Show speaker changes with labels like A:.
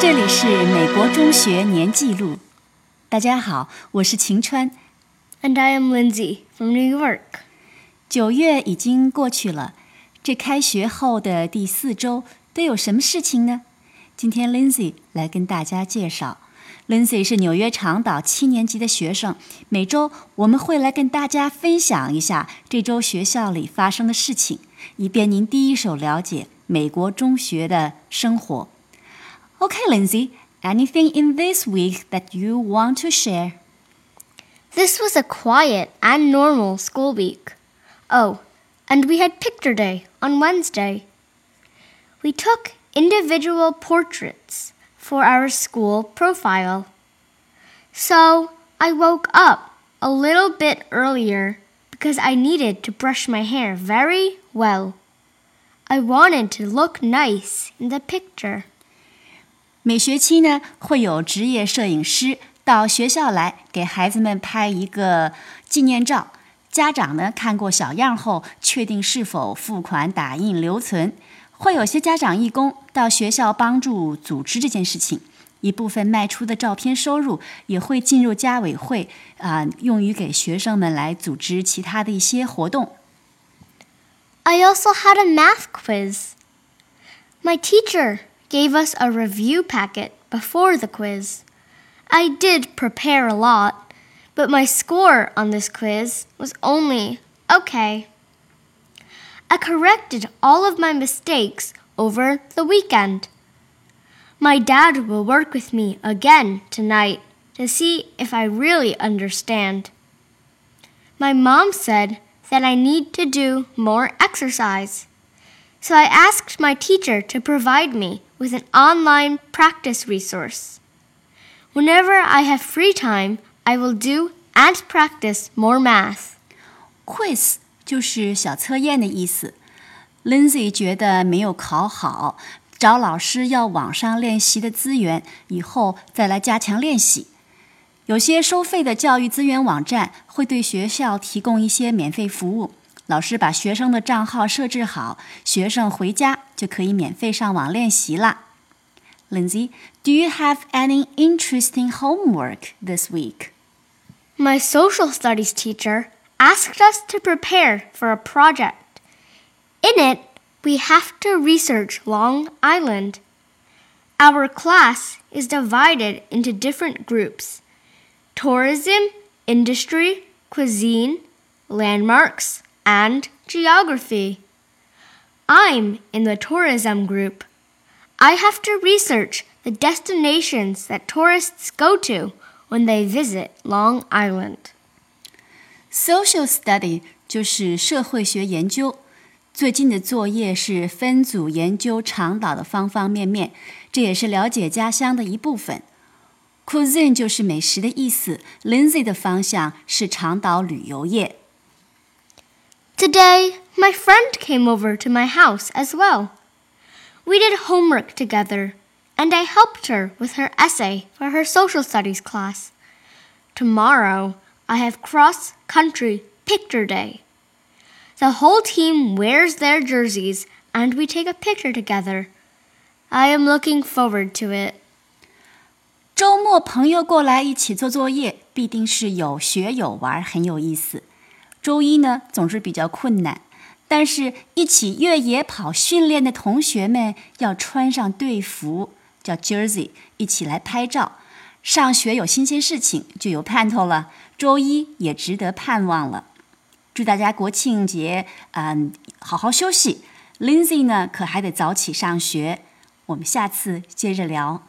A: 这里是美国中学年记录。大家好，我是晴川。
B: And I am Lindsay from New York.
A: 九月已经过去了，这开学后的第四周都有什么事情呢？今天 Lindsay 来跟大家介绍。Lindsay 是纽约长岛七年级的学生，每周我们会来跟大家分享一下这周学校里发生的事情，以便您第一手了解美国中学的生活。Okay, Lindsay, anything in this week that you want to share?
B: This was a quiet and normal school week. Oh, and we had picture day on Wednesday. We took individual portraits for our school profile. So I woke up a little bit earlier because I needed to brush my hair very well. I wanted to look nice in the picture.
A: 每学期呢，会有职业摄影师到学校来给孩子们拍一个纪念照。家长呢看过小样后，确定是否付款打印留存。 会有些家长义工到学校帮助组织这件事情。一部分卖出的照片收入也会进入家委会啊、用于给学生们来组织其他的一些活动。
B: I also had a math quiz. My teacher gave us a review packet before the quiz. I did prepare a lot, but my score on this quiz was only okay. I corrected all of my mistakes over the weekend. My dad will work with me again tonight to see if I really understand. My mom said that I need to do more exercise. So I asked my teacher to provide me with an online practice resource. Whenever I have free time, I will do and practice more math.
A: Quiz 就是小测验的意思。Lindsay 觉得没有考好，找老师要网上练习的资源，以后再来加强练习。有些收费的教育资源网站会对学校提供一些免费服务，老师把学生的账号设置好，学生回家就可以免费上网练习啦。Lindsay, do you have any interesting homework this week?
B: My social studies teacher asked us to prepare for a project. In it, we have to research Long Island. Our class is divided into different groups tourism, industry, cuisine, landmarks, and geography. I'm in the tourism group. I have to research the destinations that tourists go to when they visit Long Island.
A: Social study 就是社会学研究。最近的作业是分组研究长岛的方方面面，这也是了解家乡的一部分。Cuisine 就是美食的意思，Lindsay 的方向是长岛旅游业。
B: Today, my friend came over to my house as well. We did homework together, and I helped her with her essay for her social studies class. Tomorrow, I have cross country picture day. The whole team wears their jerseys and we take a picture together. I am looking forward to it.
A: 周末朋友过来一起做作业，必定是有学有玩，很有意思。周一呢，总是比较困难，但是一起越野跑训练的同学们要穿上队服，叫 jersey，一起来拍照。 上学有新鲜事情，就有盼头了。周一也值得盼望了。祝大家国庆节，嗯，好好休息。Lindsay 呢，可还得早起上学。我们下次接着聊。